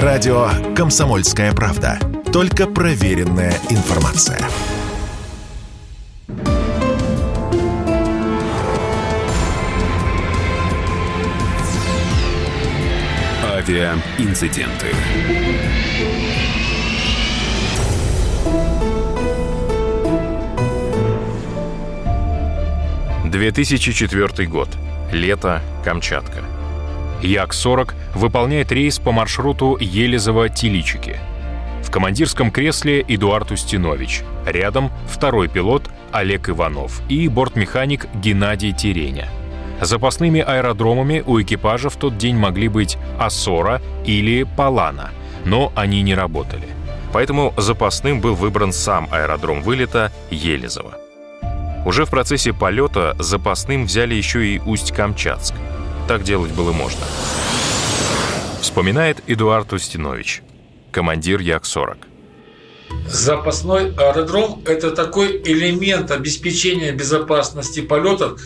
Радио «Комсомольская правда». Только проверенная информация. Авиаинциденты. 2004 год. Лето. Камчатка. Як-40 выполняет рейс по маршруту Елизово-Тиличики. В командирском кресле Эдуард Устинович. Рядом второй пилот Олег Иванов и бортмеханик Геннадий Тереня. Запасными аэродромами у экипажа в тот день могли быть Ассора или Палана, но они не работали. Поэтому запасным был выбран сам аэродром вылета Елизово. Уже в процессе полета запасным взяли еще и Усть-Камчатск. Так делать было можно. Вспоминает Эдуард Устинович, командир Як-40. Запасной аэродром – это такой элемент обеспечения безопасности полетов,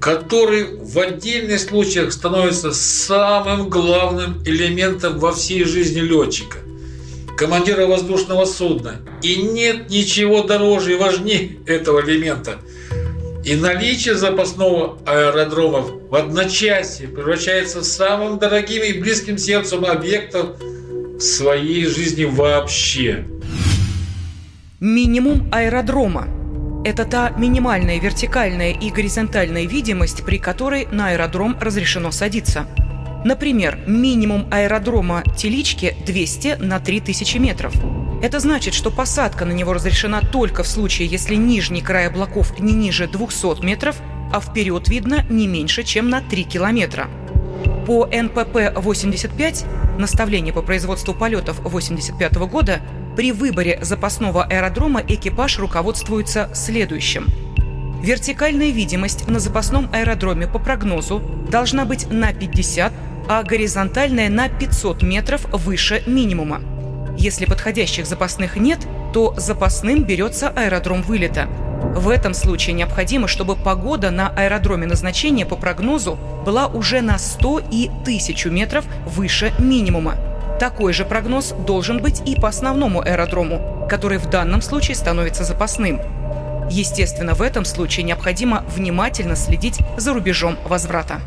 который в отдельных случаях становится самым главным элементом во всей жизни летчика, командира воздушного судна. И нет ничего дороже и важнее этого элемента – и наличие запасного аэродрома в одночасье превращается в самым дорогим и близким сердцем объектов своей жизни вообще. Минимум аэродрома – это та минимальная вертикальная и горизонтальная видимость, при которой на аэродром разрешено садиться. Например, минимум аэродрома Телички 200 на 3000 метров – это значит, что посадка на него разрешена только в случае, если нижний край облаков не ниже 200 метров, а вперед видно не меньше, чем на 3 километра. По НПП-85, наставление по производству полетов 85 года, при выборе запасного аэродрома экипаж руководствуется следующим. Вертикальная видимость на запасном аэродроме по прогнозу должна быть на 50, а горизонтальная на 500 метров выше минимума. Если подходящих запасных нет, то запасным берется аэродром вылета. В этом случае необходимо, чтобы погода на аэродроме назначения по прогнозу была уже на 100 и 1000 метров выше минимума. Такой же прогноз должен быть и по основному аэродрому, который в данном случае становится запасным. Естественно, в этом случае необходимо внимательно следить за рубежом возврата.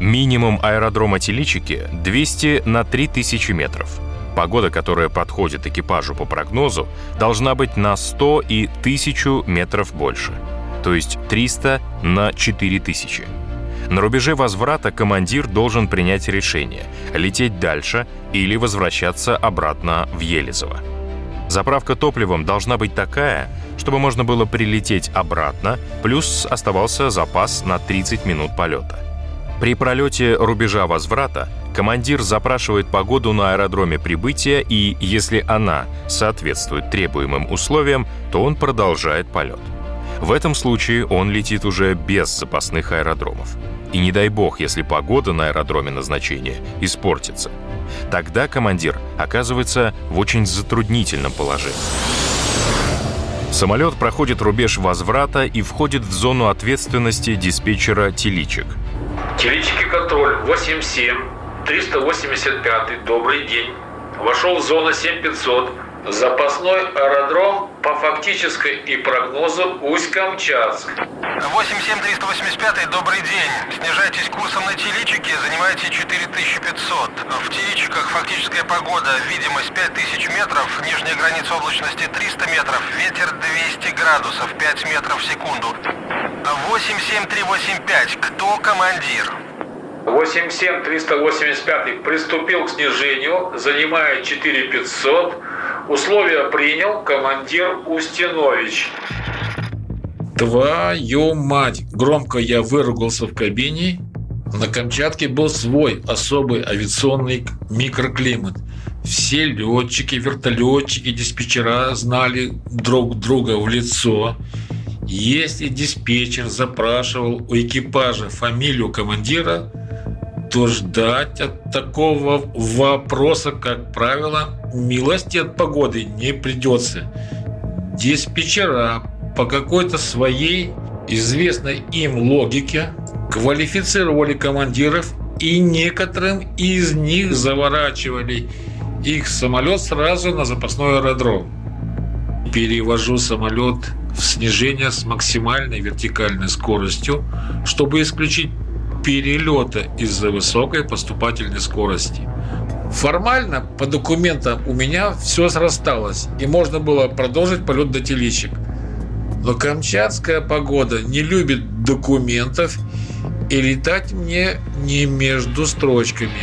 Минимум аэродрома Теличики 200 на 3000 метров. Погода, которая подходит экипажу по прогнозу, должна быть на 100 и 1000 метров больше, то есть 300 на 4000. На рубеже возврата командир должен принять решение – лететь дальше или возвращаться обратно в Елизово. Заправка топливом должна быть такая, чтобы можно было прилететь обратно, плюс оставался запас на 30 минут полета – при пролете рубежа возврата командир запрашивает погоду на аэродроме прибытия и, если она соответствует требуемым условиям, то он продолжает полет. В этом случае он летит уже без запасных аэродромов. И не дай бог, если погода на аэродроме назначения испортится. Тогда командир оказывается в очень затруднительном положении. Самолет проходит рубеж возврата и входит в зону ответственности диспетчера «Теличек». Телички контроль 87, 385, добрый день. Вошел в зону 7500. Запасной аэродром по фактической и прогнозу Усть-Камчатск. 87385, добрый день. Снижайтесь курсом на Теличике, занимайте 4500. В Теличиках фактическая погода, видимость 5000 метров, нижняя граница облачности 300 метров, ветер 200 градусов, 5 метров в секунду. 87385. Кто командир? 87385 приступил к снижению, занимает 4500. Условия принял командир Устинович. Твою мать! Громко я выругался в кабине. На Камчатке был свой особый авиационный микроклимат. Все летчики, вертолетчики, диспетчера знали друг друга в лицо. Если диспетчер запрашивал у экипажа фамилию командира, то ждать от такого вопроса, как правило, милости от погоды не придется. Диспетчера по какой-то своей известной им логике квалифицировали командиров и некоторым из них заворачивали их самолет сразу на запасной аэродром. Перевожу самолет в снижение с максимальной вертикальной скоростью, чтобы исключить перелеты из-за высокой поступательной скорости. Формально по документам у меня все срасталось, и можно было продолжить полет до теличек. Но камчатская погода не любит документов, и летать мне не между строчками.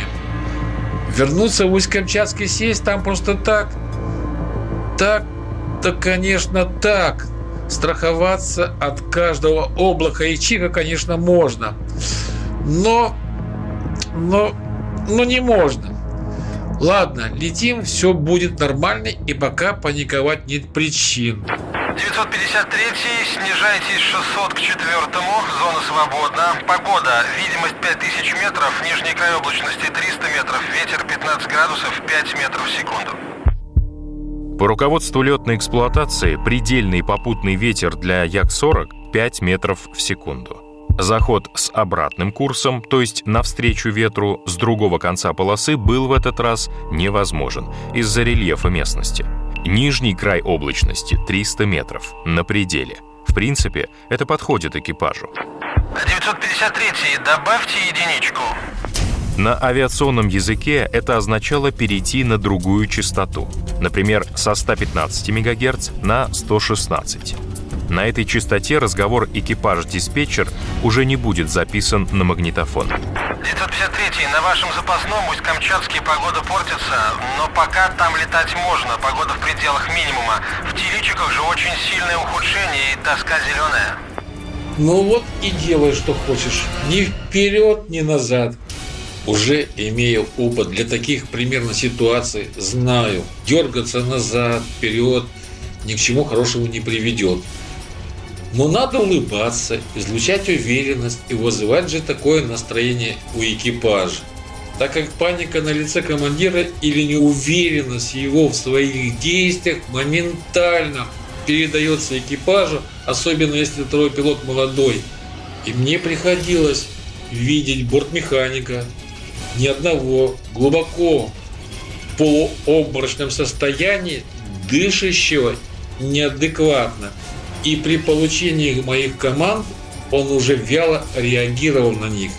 Вернуться в Усть-Камчатский сесть там просто так. Так, то, конечно, так. Страховаться от каждого облака и чика, конечно, можно. Но, но, но не можно. Ладно, летим, все будет нормально, и пока паниковать нет причин. 953 снижайтесь 600 к 4 зона свободна. Погода, видимость 5000 метров, нижний край облачности 300 метров, ветер 15 градусов 5 метров в секунду. По руководству летной эксплуатации предельный попутный ветер для Як-40 5 метров в секунду. Заход с обратным курсом, то есть навстречу ветру с другого конца полосы, был в этот раз невозможен из-за рельефа местности. Нижний край облачности 300 метров, на пределе. В принципе, это подходит экипажу. 953 добавьте единичку. На авиационном языке это означало перейти на другую частоту, например, со 115 МГц на 116. На этой частоте разговор экипаж-диспетчер уже не будет записан на магнитофон. 953 на вашем запасном Усть-Камчатске погода портится, но пока там летать можно, погода в пределах минимума. В Теличиках же очень сильное ухудшение и тоска зеленая. Ну вот и делай, что хочешь. Ни вперед, ни назад. Уже имея опыт для таких примерно ситуаций, знаю, дергаться назад, вперед ни к чему хорошему не приведет. Но надо улыбаться, излучать уверенность и вызывать же такое настроение у экипажа. Так как паника на лице командира или неуверенность его в своих действиях моментально передается экипажу, особенно если второй пилот молодой. И мне приходилось видеть бортмеханика, ни одного, глубоко полуобморочном состоянии, дышащего неадекватно – и при получении моих команд он уже вяло реагировал на них.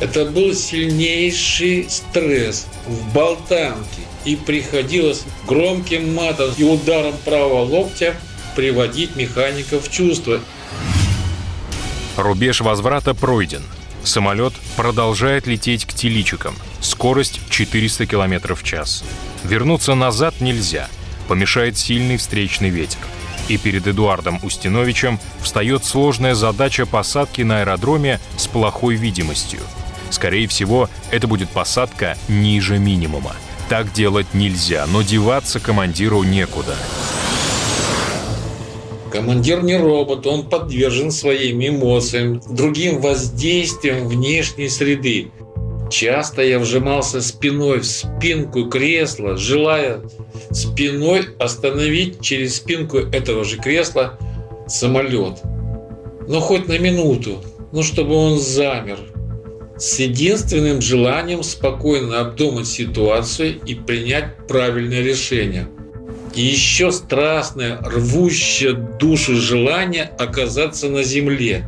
Это был сильнейший стресс в болтанке, и приходилось громким матом и ударом правого локтя приводить механика в чувство. Рубеж возврата пройден. Самолет продолжает лететь к теличикам. Скорость 400 км в час. Вернуться назад нельзя. Помешает сильный встречный ветер и перед Эдуардом Устиновичем встает сложная задача посадки на аэродроме с плохой видимостью. Скорее всего, это будет посадка ниже минимума. Так делать нельзя, но деваться командиру некуда. Командир не робот, он подвержен своим эмоциям, другим воздействиям внешней среды. Часто я вжимался спиной в спинку кресла, желая спиной остановить через спинку этого же кресла самолет. Но хоть на минуту, ну чтобы он замер. С единственным желанием спокойно обдумать ситуацию и принять правильное решение. И еще страстное, рвущее душу желание оказаться на земле.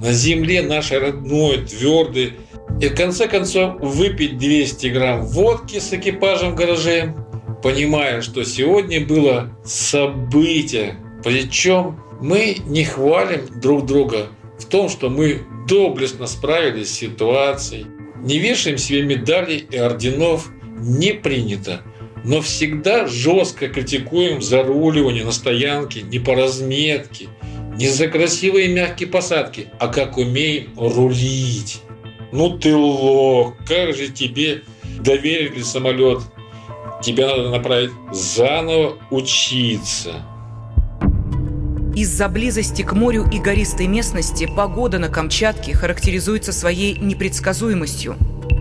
На земле нашей родной, твердой, и в конце концов выпить 200 грамм водки с экипажем в гараже, понимая, что сегодня было событие. Причем мы не хвалим друг друга в том, что мы доблестно справились с ситуацией. Не вешаем себе медали и орденов, не принято. Но всегда жестко критикуем заруливание на стоянке не по разметке, не за красивые мягкие посадки, а как умеем рулить. Ну ты лох, как же тебе доверили самолет? Тебя надо направить заново учиться. Из-за близости к морю и гористой местности погода на Камчатке характеризуется своей непредсказуемостью.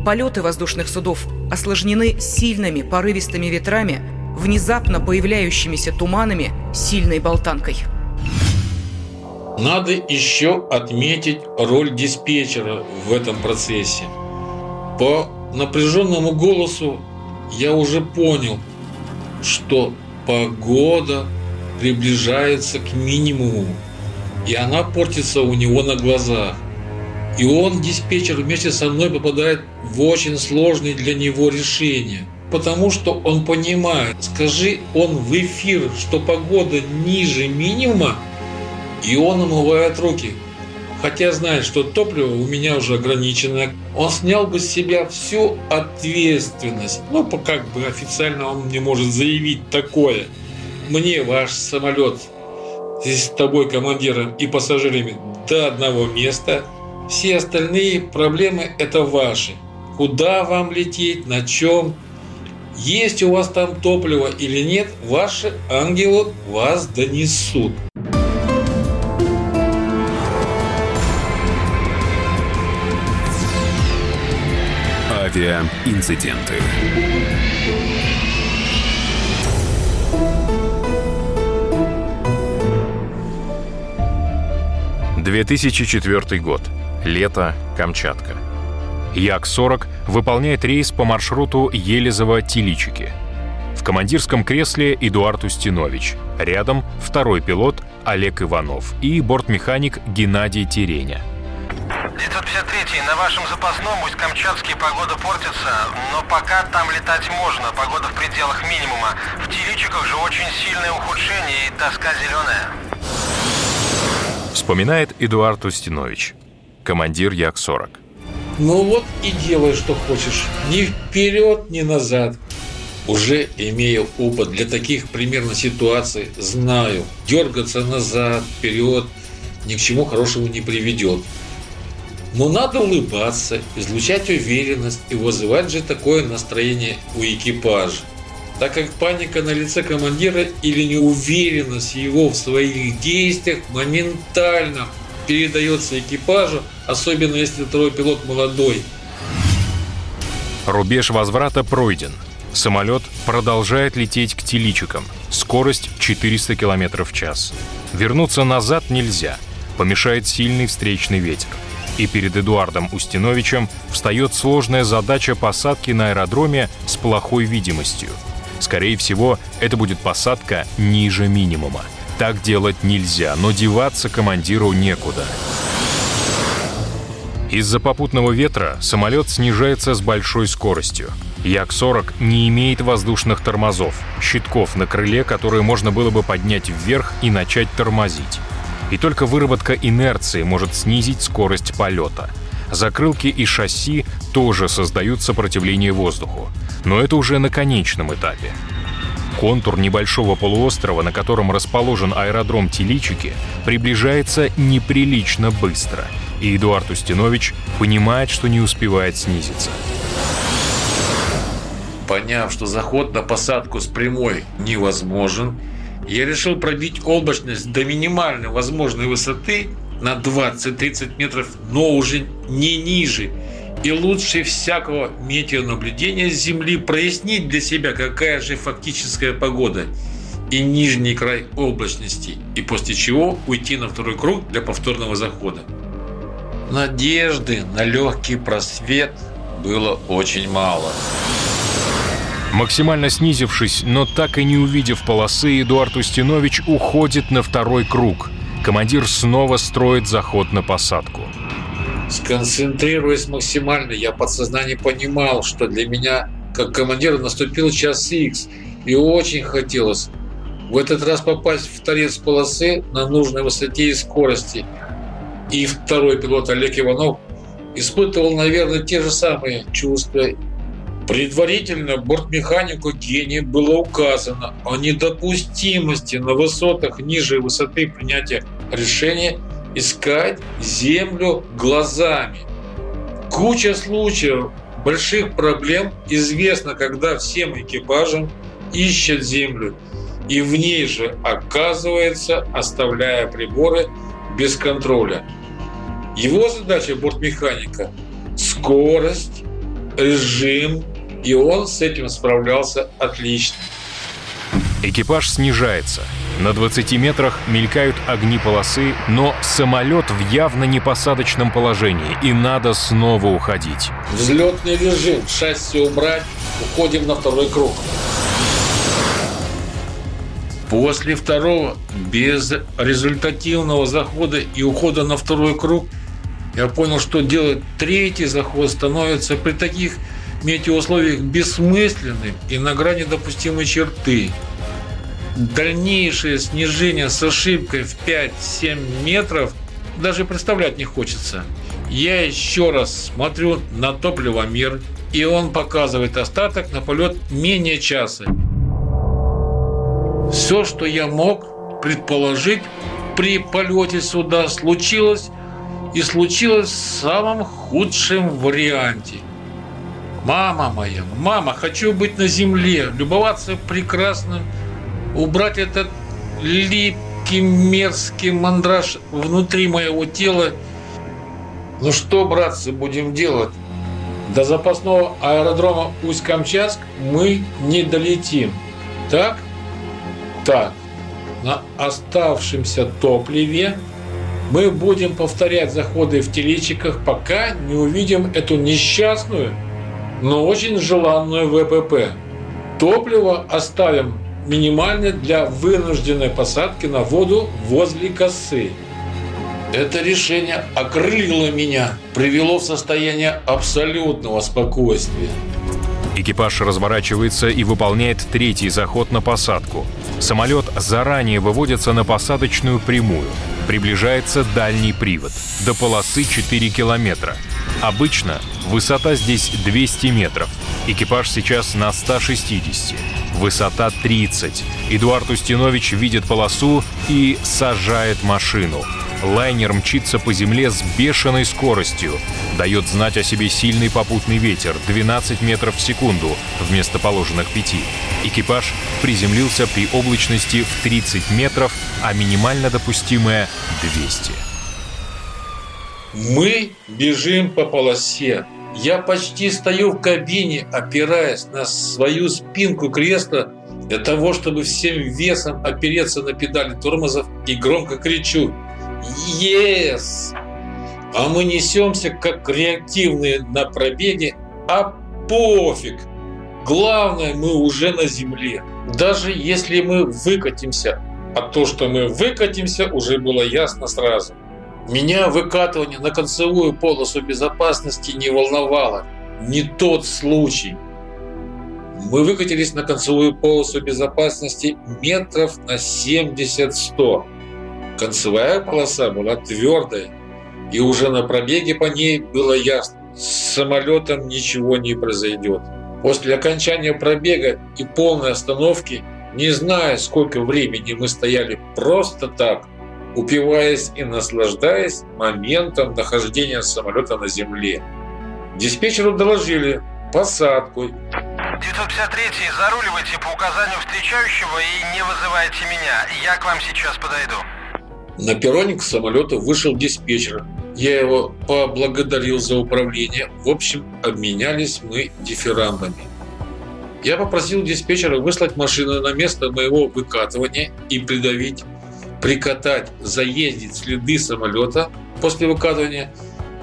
Полеты воздушных судов осложнены сильными порывистыми ветрами, внезапно появляющимися туманами, сильной болтанкой. Надо еще отметить роль диспетчера в этом процессе. По напряженному голосу я уже понял, что погода приближается к минимуму, и она портится у него на глазах. И он, диспетчер, вместе со мной попадает в очень сложные для него решения. Потому что он понимает, скажи он в эфир, что погода ниже минимума, и он умывает руки. Хотя знает, что топливо у меня уже ограничено, он снял бы с себя всю ответственность. Ну, как бы официально он не может заявить такое. Мне ваш самолет с тобой, командиром и пассажирами, до одного места – все остальные проблемы – это ваши. Куда вам лететь, на чем, есть у вас там топливо или нет, ваши ангелы вас донесут. Авиаинциденты. 2004 год. Лето, Камчатка. Як-40 выполняет рейс по маршруту Елизово-Тиличики. В командирском кресле Эдуард Устинович. Рядом второй пилот Олег Иванов и бортмеханик Геннадий Тереня. 953 на вашем запасном Усть-Камчатске погода портится, но пока там летать можно, погода в пределах минимума. В Тиличиках же очень сильное ухудшение и тоска зеленая. Вспоминает Эдуард Устинович командир Як-40. Ну вот и делай, что хочешь. Ни вперед, ни назад. Уже имея опыт для таких примерно ситуаций, знаю, дергаться назад, вперед ни к чему хорошему не приведет. Но надо улыбаться, излучать уверенность и вызывать же такое настроение у экипажа. Так как паника на лице командира или неуверенность его в своих действиях моментально передается экипажу, особенно если второй пилот молодой. Рубеж возврата пройден. Самолет продолжает лететь к Теличикам. Скорость 400 км в час. Вернуться назад нельзя. Помешает сильный встречный ветер. И перед Эдуардом Устиновичем встает сложная задача посадки на аэродроме с плохой видимостью. Скорее всего, это будет посадка ниже минимума. Так делать нельзя, но деваться командиру некуда. Из-за попутного ветра самолет снижается с большой скоростью. Як-40 не имеет воздушных тормозов, щитков на крыле, которые можно было бы поднять вверх и начать тормозить. И только выработка инерции может снизить скорость полета. Закрылки и шасси тоже создают сопротивление воздуху. Но это уже на конечном этапе. Контур небольшого полуострова, на котором расположен аэродром Теличики, приближается неприлично быстро, и Эдуард Устинович понимает, что не успевает снизиться. Поняв, что заход на посадку с прямой невозможен, я решил пробить облачность до минимальной возможной высоты на 20-30 метров, но уже не ниже – и лучше всякого метеонаблюдения с Земли прояснить для себя, какая же фактическая погода и нижний край облачности, и после чего уйти на второй круг для повторного захода. Надежды на легкий просвет было очень мало. Максимально снизившись, но так и не увидев полосы, Эдуард Устинович уходит на второй круг. Командир снова строит заход на посадку. Сконцентрируясь максимально, я подсознание понимал, что для меня, как командира, наступил час X, и очень хотелось в этот раз попасть в торец полосы на нужной высоте и скорости. И второй пилот Олег Иванов испытывал, наверное, те же самые чувства. Предварительно бортмеханику Гении было указано о недопустимости на высотах ниже высоты принятия решения – искать землю глазами. Куча случаев больших проблем известно, когда всем экипажам ищут землю и в ней же оказывается, оставляя приборы без контроля. Его задача бортмеханика – скорость, режим, и он с этим справлялся отлично. Экипаж снижается. На 20 метрах мелькают огни полосы, но самолет в явно непосадочном положении, и надо снова уходить. Взлетный режим, шасси убрать, уходим на второй круг. После второго, без результативного захода и ухода на второй круг, я понял, что делать третий заход становится при таких метеоусловиях бессмысленным и на грани допустимой черты. Дальнейшее снижение с ошибкой в 5-7 метров даже представлять не хочется. Я еще раз смотрю на топливомер, и он показывает остаток на полет менее часа. Все, что я мог предположить при полете сюда, случилось и случилось в самом худшем варианте. Мама моя, мама, хочу быть на земле, любоваться прекрасным, убрать этот липкий, мерзкий мандраж внутри моего тела. Ну что, братцы, будем делать? До запасного аэродрома Усть-Камчатск мы не долетим. Так? Так, на оставшемся топливе мы будем повторять заходы в телечиках, пока не увидим эту несчастную, но очень желанную ВПП. Топливо оставим минимальное для вынужденной посадки на воду возле косы. Это решение окрылило меня, привело в состояние абсолютного спокойствия. Экипаж разворачивается и выполняет третий заход на посадку. Самолет заранее выводится на посадочную прямую. Приближается дальний привод. До полосы 4 километра. Обычно высота здесь 200 метров. Экипаж сейчас на 160. Высота 30. Эдуард Устинович видит полосу и сажает машину. Лайнер мчится по земле с бешеной скоростью. Дает знать о себе сильный попутный ветер 12 метров в секунду вместо положенных 5. Экипаж приземлился при облачности в 30 метров, а минимально допустимая 200. Мы бежим по полосе. Я почти стою в кабине, опираясь на свою спинку кресла для того, чтобы всем весом опереться на педали тормозов и громко кричу Yes! А мы несемся как реактивные на пробеге, а пофиг! Главное, мы уже на земле. Даже если мы выкатимся, а то, что мы выкатимся, уже было ясно сразу. Меня выкатывание на концевую полосу безопасности не волновало. Не тот случай. Мы выкатились на концевую полосу безопасности метров на 70-100. Концевая полоса была твердой, и уже на пробеге по ней было ясно, с самолетом ничего не произойдет. После окончания пробега и полной остановки, не зная, сколько времени мы стояли просто так, упиваясь и наслаждаясь моментом нахождения самолета на земле. Диспетчеру доложили посадку. 953 заруливайте по указанию встречающего и не вызывайте меня. Я к вам сейчас подойду. На перроне к самолету вышел диспетчер. Я его поблагодарил за управление. В общем, обменялись мы дифирамбами. Я попросил диспетчера выслать машину на место моего выкатывания и придавить, прикатать, заездить следы самолета после выкатывания.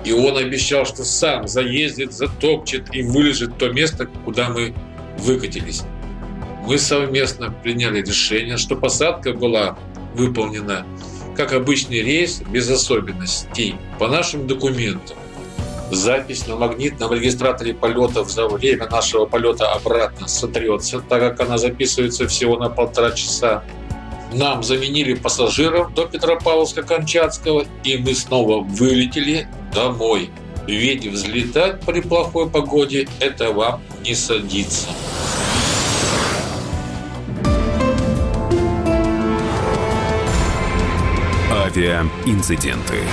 И он обещал, что сам заездит, затопчет и вылежит то место, куда мы выкатились. Мы совместно приняли решение, что посадка была выполнена как обычный рейс без особенностей по нашим документам. Запись на магнитном регистраторе полетов за время нашего полета обратно сотрется, так как она записывается всего на полтора часа. Нам заменили пассажиров до Петропавловска-Камчатского, и мы снова вылетели домой. Ведь взлетать при плохой погоде – это вам не садится. Авиаинциденты.